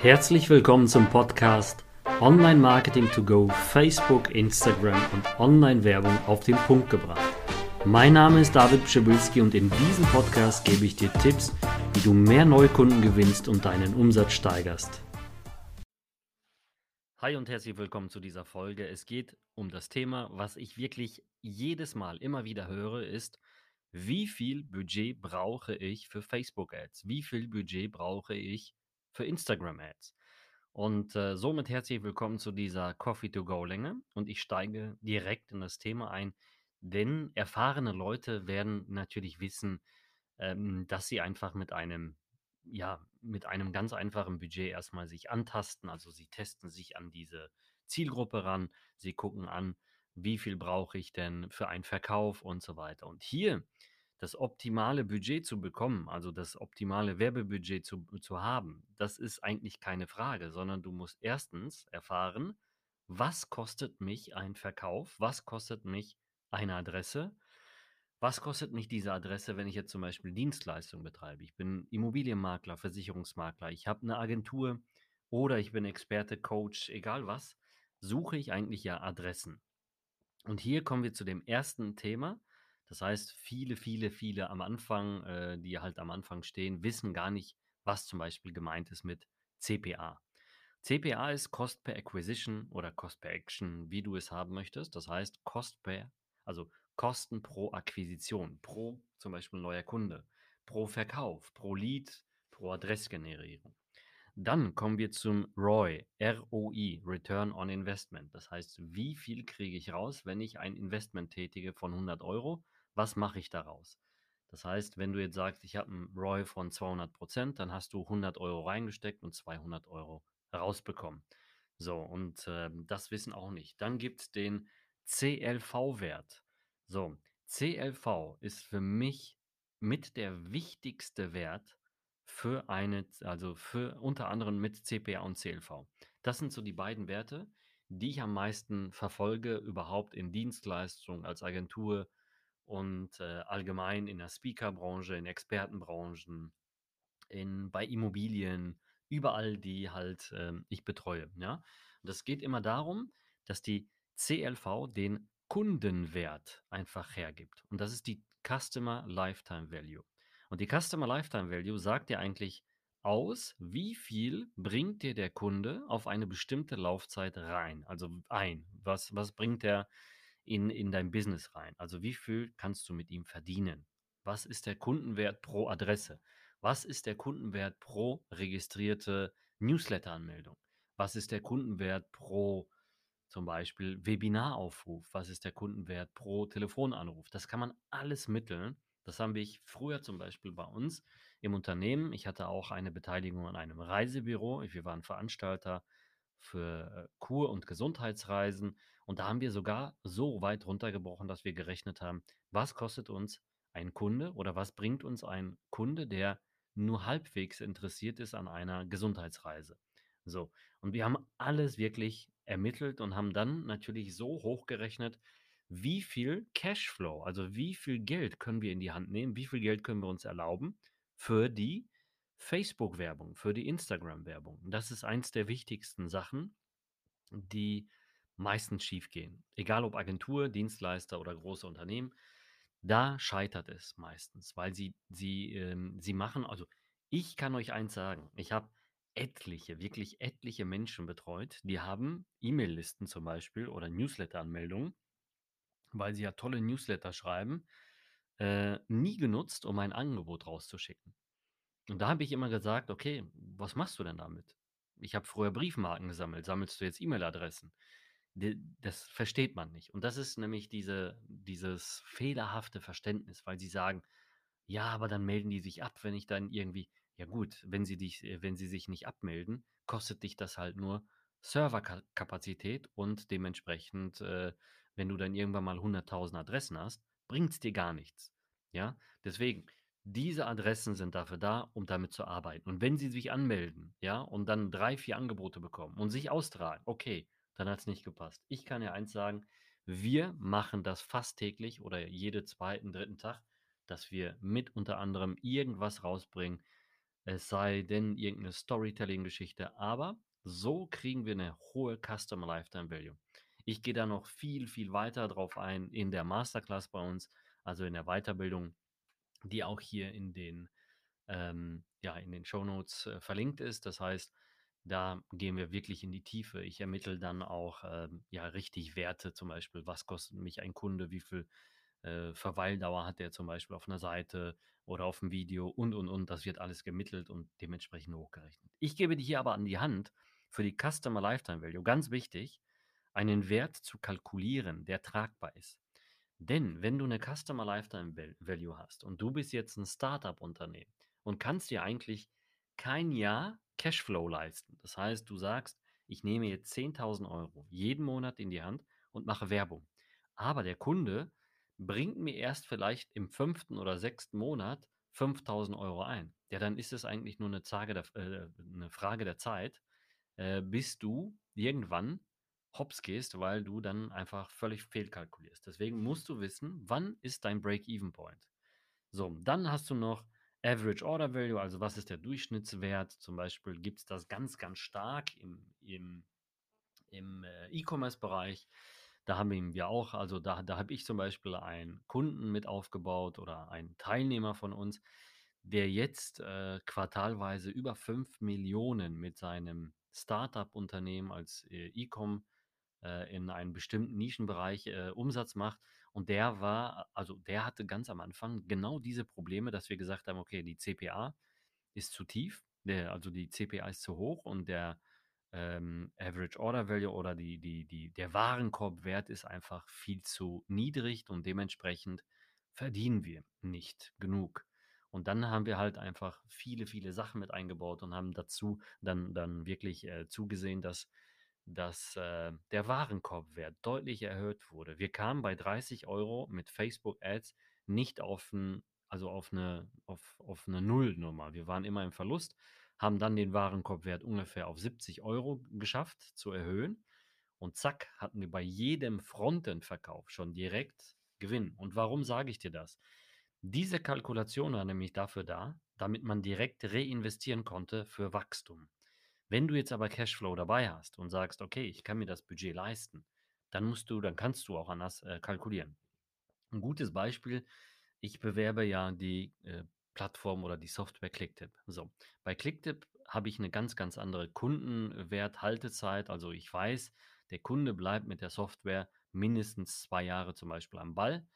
Herzlich willkommen zum Podcast Online Marketing to Go, Facebook, Instagram und Online-Werbung auf den Punkt gebracht. Mein Name ist David Pschibilski und in diesem Podcast gebe ich dir Tipps, wie du mehr Neukunden gewinnst und deinen Umsatz steigerst. Hi und herzlich willkommen zu dieser Folge. Es geht um das Thema, was ich wirklich jedes Mal immer wieder höre, ist, wie viel Budget brauche ich für Facebook Ads? Wie viel Budget brauche ich für Instagram Ads? Und äh, somit herzlich willkommen zu dieser Coffee to Go Länge und ich steige direkt in das Thema ein, denn erfahrene Leute werden natürlich wissen, ähm, dass sie einfach mit einem ja, mit einem ganz einfachen Budget erstmal sich antasten. Also sie testen sich an diese Zielgruppe ran, sie gucken an, wie viel brauche ich denn für einen Verkauf und so weiter. Und hier das optimale Budget zu bekommen, also das optimale Werbebudget zu, zu haben, das ist eigentlich keine Frage, sondern du musst erstens erfahren, was kostet mich ein Verkauf, was kostet mich eine Adresse, was kostet mich diese Adresse, wenn ich jetzt zum Beispiel Dienstleistungen betreibe? Ich bin Immobilienmakler, Versicherungsmakler, ich habe eine Agentur oder ich bin Experte, Coach, egal was, suche ich eigentlich ja Adressen. Und hier kommen wir zu dem ersten Thema. Das heißt, viele, viele, viele am Anfang, äh, die halt am Anfang stehen, wissen gar nicht, was zum Beispiel gemeint ist mit CPA. CPA ist Cost per Acquisition oder Cost per Action, wie du es haben möchtest. Das heißt, Cost per, also Kosten pro Akquisition, pro zum Beispiel neuer Kunde, pro Verkauf, pro Lead, pro Adressgenerierung. Dann kommen wir zum ROI, ROI, Return on Investment. Das heißt, wie viel kriege ich raus, wenn ich ein Investment tätige von 100 Euro? Was mache ich daraus? Das heißt, wenn du jetzt sagst, ich habe einen ROI von 200 Prozent, dann hast du 100 Euro reingesteckt und 200 Euro rausbekommen. So, und äh, das wissen auch nicht. Dann gibt es den CLV-Wert. So, CLV ist für mich mit der wichtigste Wert für eine, also für unter anderem mit CPA und CLV. Das sind so die beiden Werte, die ich am meisten verfolge, überhaupt in Dienstleistungen als Agentur und äh, allgemein in der Speakerbranche, in Expertenbranchen, in, bei Immobilien, überall, die halt äh, ich betreue. Ja? Und es geht immer darum, dass die CLV den Kundenwert einfach hergibt. Und das ist die Customer Lifetime Value. Und die Customer Lifetime Value sagt dir eigentlich aus, wie viel bringt dir der Kunde auf eine bestimmte Laufzeit rein, also ein. Was, was bringt er in, in dein Business rein? Also wie viel kannst du mit ihm verdienen? Was ist der Kundenwert pro Adresse? Was ist der Kundenwert pro registrierte Newsletter-Anmeldung? Was ist der Kundenwert pro zum Beispiel Webinaraufruf, was ist der Kundenwert pro Telefonanruf. Das kann man alles mitteln. Das haben wir früher zum Beispiel bei uns im Unternehmen. Ich hatte auch eine Beteiligung an einem Reisebüro. Wir waren Veranstalter für äh, Kur- und Gesundheitsreisen. Und da haben wir sogar so weit runtergebrochen, dass wir gerechnet haben, was kostet uns ein Kunde oder was bringt uns ein Kunde, der nur halbwegs interessiert ist an einer Gesundheitsreise. So, und wir haben alles wirklich ermittelt und haben dann natürlich so hochgerechnet, wie viel Cashflow, also wie viel Geld können wir in die Hand nehmen, wie viel Geld können wir uns erlauben für die Facebook-Werbung, für die Instagram-Werbung. Das ist eins der wichtigsten Sachen, die meistens schiefgehen. Egal ob Agentur, Dienstleister oder große Unternehmen, da scheitert es meistens, weil sie, sie, ähm, sie machen, also ich kann euch eins sagen, ich habe etliche, wirklich etliche Menschen betreut, die haben E-Mail-Listen zum Beispiel oder Newsletter-Anmeldungen, weil sie ja tolle Newsletter schreiben, äh, nie genutzt, um ein Angebot rauszuschicken. Und da habe ich immer gesagt, okay, was machst du denn damit? Ich habe früher Briefmarken gesammelt, sammelst du jetzt E-Mail-Adressen? Das versteht man nicht. Und das ist nämlich diese, dieses fehlerhafte Verständnis, weil sie sagen, ja, aber dann melden die sich ab, wenn ich dann irgendwie, ja gut, wenn sie dich, äh, wenn sie sich nicht abmelden, kostet dich das halt nur Serverkapazität und dementsprechend, äh, wenn du dann irgendwann mal 100.000 Adressen hast, bringt es dir gar nichts. Ja, deswegen, diese Adressen sind dafür da, um damit zu arbeiten. Und wenn sie sich anmelden, ja, und dann drei, vier Angebote bekommen und sich austragen, okay, dann hat es nicht gepasst. Ich kann ja eins sagen, wir machen das fast täglich oder jeden zweiten, dritten Tag, dass wir mit unter anderem irgendwas rausbringen, es sei denn irgendeine Storytelling-Geschichte, aber so kriegen wir eine hohe Customer Lifetime Value. Ich gehe da noch viel, viel weiter drauf ein in der Masterclass bei uns, also in der Weiterbildung, die auch hier in den, ähm, ja, in den Shownotes äh, verlinkt ist. Das heißt, da gehen wir wirklich in die Tiefe. Ich ermittle dann auch ähm, ja richtig Werte, zum Beispiel, was kostet mich ein Kunde, wie viel äh, Verweildauer hat der zum Beispiel auf einer Seite oder auf dem Video und und und. Das wird alles gemittelt und dementsprechend hochgerechnet. Ich gebe dir hier aber an die Hand für die Customer Lifetime Value, ganz wichtig, einen Wert zu kalkulieren, der tragbar ist. Denn wenn du eine Customer Lifetime Value hast und du bist jetzt ein Startup-Unternehmen und kannst dir eigentlich kein Jahr Cashflow leisten. Das heißt, du sagst, ich nehme jetzt 10.000 Euro jeden Monat in die Hand und mache Werbung. Aber der Kunde bringt mir erst vielleicht im fünften oder sechsten Monat 5.000 Euro ein. Ja, dann ist es eigentlich nur eine, Frage der, äh, eine Frage der Zeit, äh, bis du irgendwann hops gehst, weil du dann einfach völlig fehlkalkulierst. Deswegen musst du wissen, wann ist dein Break-Even-Point. So, dann hast du noch Average Order Value, also was ist der Durchschnittswert? Zum Beispiel gibt es das ganz, ganz stark im, im, im äh, E-Commerce-Bereich. Da haben wir auch, also da, da habe ich zum Beispiel einen Kunden mit aufgebaut oder einen Teilnehmer von uns, der jetzt äh, quartalweise über 5 Millionen mit seinem Startup-Unternehmen als äh, E-Com äh, in einem bestimmten Nischenbereich äh, Umsatz macht. Und der war, also der hatte ganz am Anfang genau diese Probleme, dass wir gesagt haben, okay, die CPA ist zu tief, der, also die CPA ist zu hoch und der ähm, Average Order Value oder die, die, die, der Warenkorbwert ist einfach viel zu niedrig und dementsprechend verdienen wir nicht genug. Und dann haben wir halt einfach viele, viele Sachen mit eingebaut und haben dazu dann, dann wirklich äh, zugesehen, dass dass äh, der Warenkorbwert deutlich erhöht wurde. Wir kamen bei 30 Euro mit Facebook Ads nicht auf, ein, also auf, eine, auf, auf eine Nullnummer. Wir waren immer im Verlust, haben dann den Warenkorbwert ungefähr auf 70 Euro geschafft zu erhöhen. Und zack, hatten wir bei jedem Frontend-Verkauf schon direkt Gewinn. Und warum sage ich dir das? Diese Kalkulation war nämlich dafür da, damit man direkt reinvestieren konnte für Wachstum. Wenn du jetzt aber Cashflow dabei hast und sagst, okay, ich kann mir das Budget leisten, dann musst du, dann kannst du auch anders äh, kalkulieren. Ein gutes Beispiel, ich bewerbe ja die äh, Plattform oder die Software Clicktip. So, bei Clicktip habe ich eine ganz, ganz andere Kundenwert-Haltezeit. Also ich weiß, der Kunde bleibt mit der Software mindestens zwei Jahre zum Beispiel am Ball.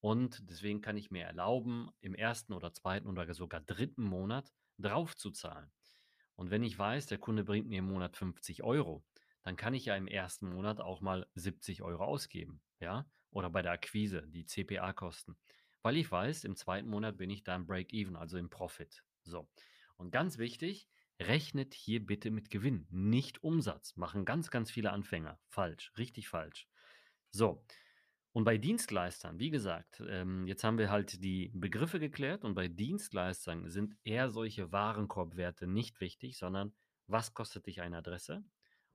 Und deswegen kann ich mir erlauben, im ersten oder zweiten oder sogar dritten Monat drauf zu zahlen. Und wenn ich weiß, der Kunde bringt mir im Monat 50 Euro, dann kann ich ja im ersten Monat auch mal 70 Euro ausgeben, ja? Oder bei der Akquise, die CPA-Kosten. Weil ich weiß, im zweiten Monat bin ich da im Break-Even, also im Profit. So. Und ganz wichtig, rechnet hier bitte mit Gewinn, nicht Umsatz. Machen ganz, ganz viele Anfänger. Falsch, richtig falsch. So. Und bei Dienstleistern, wie gesagt, ähm, jetzt haben wir halt die Begriffe geklärt und bei Dienstleistern sind eher solche Warenkorbwerte nicht wichtig, sondern was kostet dich eine Adresse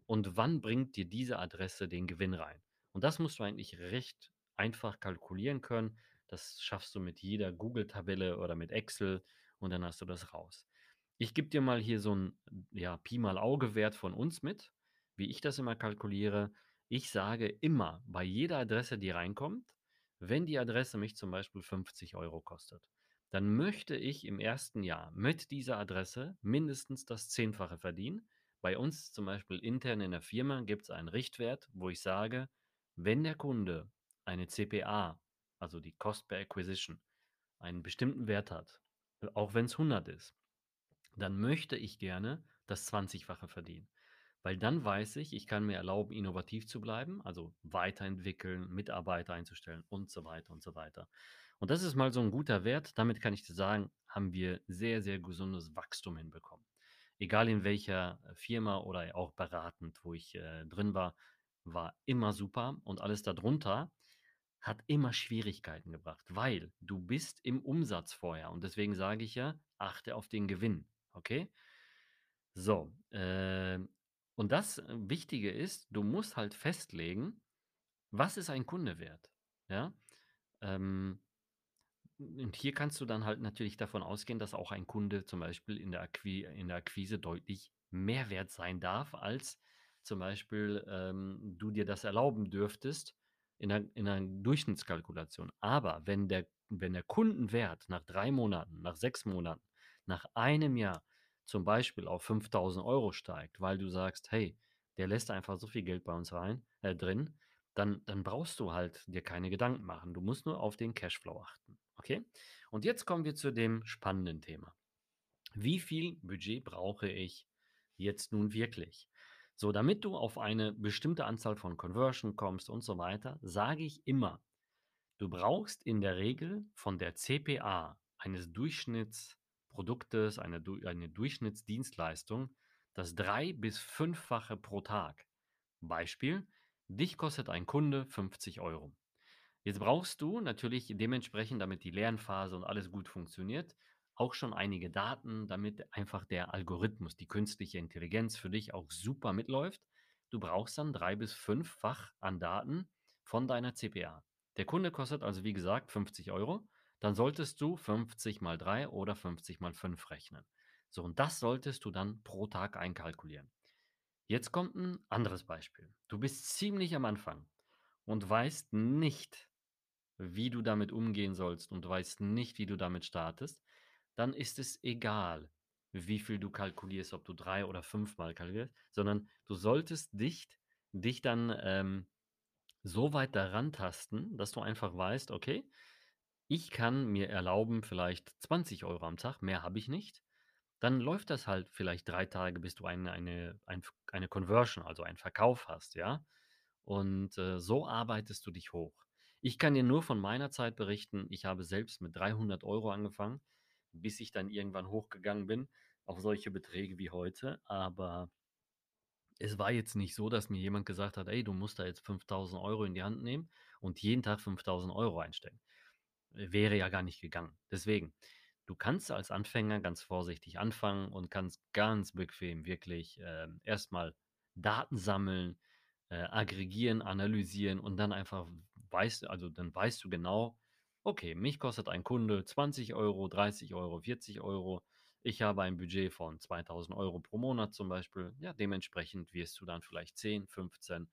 und wann bringt dir diese Adresse den Gewinn rein. Und das musst du eigentlich recht einfach kalkulieren können. Das schaffst du mit jeder Google-Tabelle oder mit Excel und dann hast du das raus. Ich gebe dir mal hier so ein ja, Pi mal Auge-Wert von uns mit, wie ich das immer kalkuliere. Ich sage immer bei jeder Adresse, die reinkommt, wenn die Adresse mich zum Beispiel 50 Euro kostet, dann möchte ich im ersten Jahr mit dieser Adresse mindestens das Zehnfache verdienen. Bei uns zum Beispiel intern in der Firma gibt es einen Richtwert, wo ich sage, wenn der Kunde eine CPA, also die Cost per Acquisition, einen bestimmten Wert hat, auch wenn es 100 ist, dann möchte ich gerne das 20-fache verdienen. Weil dann weiß ich, ich kann mir erlauben, innovativ zu bleiben, also weiterentwickeln, Mitarbeiter einzustellen und so weiter und so weiter. Und das ist mal so ein guter Wert. Damit kann ich dir sagen, haben wir sehr, sehr gesundes Wachstum hinbekommen. Egal in welcher äh, Firma oder auch beratend, wo ich äh, drin war, war immer super und alles darunter hat immer Schwierigkeiten gebracht, weil du bist im Umsatz vorher und deswegen sage ich ja, achte auf den Gewinn, okay? So, äh, und das äh, Wichtige ist, du musst halt festlegen, was ist ein Kunde wert? Ja? Ähm, Und hier kannst du dann halt natürlich davon ausgehen, dass auch ein Kunde zum Beispiel in der Akqui in der Akquise deutlich mehr wert sein darf, als zum Beispiel, ähm, du dir das erlauben dürftest in 'ner in 'ner Durchschnittskalkulation. Aber wenn der wenn der Kundenwert nach 3 Monaten, nach 6 Monaten, nach einem Jahr zum Beispiel auf 5.000 Euro steigt, weil du sagst: „Hey, der lässt einfach so viel Geld bei uns rein äh, drin“, dann dann brauchst du halt dir keine Gedanken machen. Du musst nur auf den Cashflow achten, okay? Und jetzt kommen wir zu dem spannenden Thema. Wie viel Budget brauche ich jetzt nun wirklich? So, damit du auf eine bestimmte Anzahl von Conversion kommst und so weiter, sage ich immer, du brauchst in der Regel von der CPA eines Durchschnittsproduktes, eine, eine Durchschnittsdienstleistung, das drei- bis fünffache pro Tag. Beispiel, dich kostet ein Kunde 50 Euro. Jetzt brauchst du natürlich dementsprechend, damit die Lernphase und alles gut funktioniert, auch schon einige Daten, damit einfach der Algorithmus, die künstliche Intelligenz für dich auch super mitläuft. Du brauchst dann drei bis fünffach an Daten von deiner CPA. Der Kunde kostet also, wie gesagt, 50 Euro. Dann solltest du 50 mal 3 oder 50 mal 5 rechnen. So, und das solltest du dann pro Tag einkalkulieren. Jetzt kommt ein anderes Beispiel. Du bist ziemlich am Anfang und weißt nicht, wie du damit umgehen sollst und weißt nicht, wie du damit startest, dann ist es egal, wie viel du kalkulierst, ob du drei oder fünfmal kalkulierst, sondern du solltest dich, dich dann ähm, so weit daran tasten, dass du einfach weißt, okay, ich kann mir erlauben, vielleicht 20 Euro am Tag, mehr habe ich nicht. Dann läuft das halt vielleicht 3 Tage, bis du eine eine ein eine Conversion, also einen Verkauf hast, ja? Und, äh, so arbeitest du dich hoch. Ich kann dir nur von meiner Zeit berichten, ich habe selbst mit 300 Euro angefangen, bis ich dann irgendwann hochgegangen bin auf solche Beträge wie heute. Aber es war jetzt nicht so, dass mir jemand gesagt hat: „Ey, du musst da jetzt 5.000 Euro in die Hand nehmen und jeden Tag 5.000 Euro einstecken.“ äh, wäre ja gar nicht gegangen. Deswegen, du kannst als Anfänger ganz vorsichtig anfangen und kannst ganz bequem wirklich ähm, erstmal Daten sammeln, äh, aggregieren, analysieren und dann einfach weißt, also dann weißt du genau, okay, mich kostet ein Kunde 20 Euro, 30 Euro, 40 Euro. Ich habe ein Budget von 2000 Euro pro Monat zum Beispiel. Ja, dementsprechend wirst du dann vielleicht 10, 15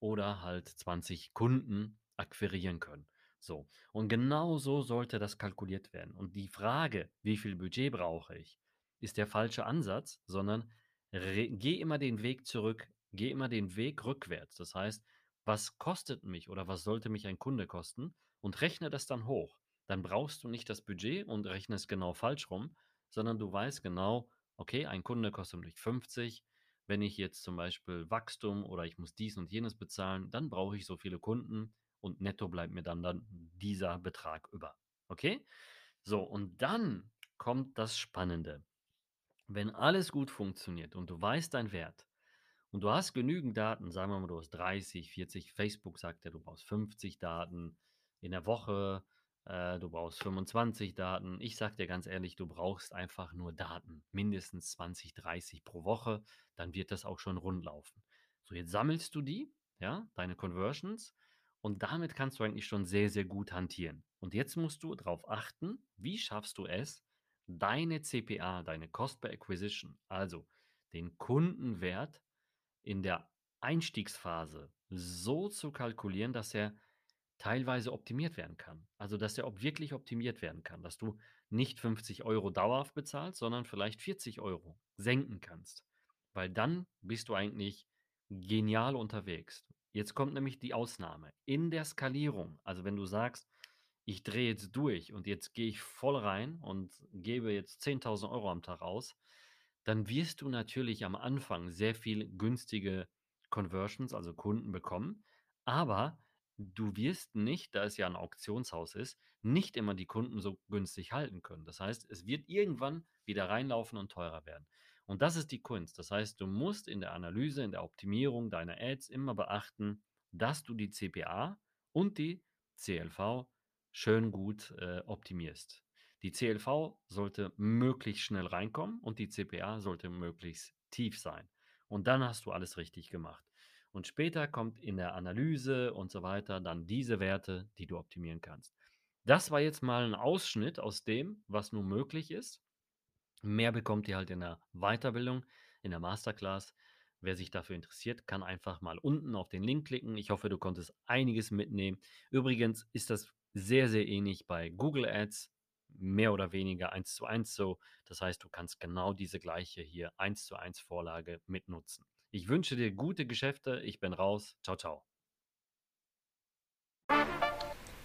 oder halt 20 Kunden akquirieren können. So. Und genau so sollte das kalkuliert werden. Und die Frage, wie viel Budget brauche ich, ist der falsche Ansatz, sondern geh immer den Weg zurück, geh immer den Weg rückwärts. Das heißt, was kostet mich oder was sollte mich ein Kunde kosten und rechne das dann hoch. Dann brauchst du nicht das Budget und rechnest genau falsch rum, sondern du weißt genau, okay, ein Kunde kostet mich 50. Wenn ich jetzt zum Beispiel Wachstum oder ich muss dies und jenes bezahlen, dann brauche ich so viele Kunden und netto bleibt mir dann, dann dieser Betrag über. Okay? So, und dann kommt das Spannende. Wenn alles gut funktioniert und du weißt deinen Wert und du hast genügend Daten, sagen wir mal, du hast 30, 40, Facebook sagt ja, du brauchst 50 Daten in der Woche, äh, du brauchst 25 Daten. Ich sag dir ganz ehrlich, du brauchst einfach nur Daten, mindestens 20, 30 pro Woche, dann wird das auch schon rund laufen. So, jetzt sammelst du die, ja, deine Conversions und damit kannst du eigentlich schon sehr, sehr gut hantieren. Und jetzt musst du darauf achten, wie schaffst du es, deine CPA, deine Cost per Acquisition, also den Kundenwert in der Einstiegsphase so zu kalkulieren, dass er teilweise optimiert werden kann. Also, dass er wirklich optimiert werden kann, dass du nicht 50 Euro dauerhaft bezahlst, sondern vielleicht 40 Euro senken kannst. Weil dann bist du eigentlich genial unterwegs. Jetzt kommt nämlich die Ausnahme. In der Skalierung, also wenn du sagst, ich drehe jetzt durch und jetzt gehe ich voll rein und gebe jetzt 10.000 Euro am Tag aus, dann wirst du natürlich am Anfang sehr viel günstige Conversions, also Kunden bekommen. Aber du wirst nicht, da es ja ein Auktionshaus ist, nicht immer die Kunden so günstig halten können. Das heißt, es wird irgendwann wieder reinlaufen und teurer werden. Und das ist die Kunst. Das heißt, du musst in der Analyse, in der Optimierung deiner Ads immer beachten, dass du die CPA und die CLV schön gut äh, optimierst. Die CLV sollte möglichst schnell reinkommen und die CPA sollte möglichst tief sein. Und dann hast du alles richtig gemacht. Und später kommt in der Analyse und so weiter dann diese Werte, die du optimieren kannst. Das war jetzt mal ein Ausschnitt aus dem, was nun möglich ist. Mehr bekommt ihr halt in der Weiterbildung, in der Masterclass. Wer sich dafür interessiert, kann einfach mal unten auf den Link klicken. Ich hoffe, du konntest einiges mitnehmen. Übrigens ist das sehr, sehr ähnlich bei Google Ads, mehr oder weniger eins zu eins so. Das heißt, du kannst genau diese gleiche hier eins zu eins Vorlage mitnutzen. Ich wünsche dir gute Geschäfte. Ich bin raus. Ciao, ciao.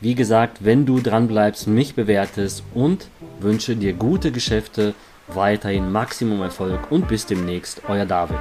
wie gesagt, wenn du dran bleibst, mich bewertest und wünsche dir gute Geschäfte, weiterhin Maximum Erfolg und bis demnächst, euer David.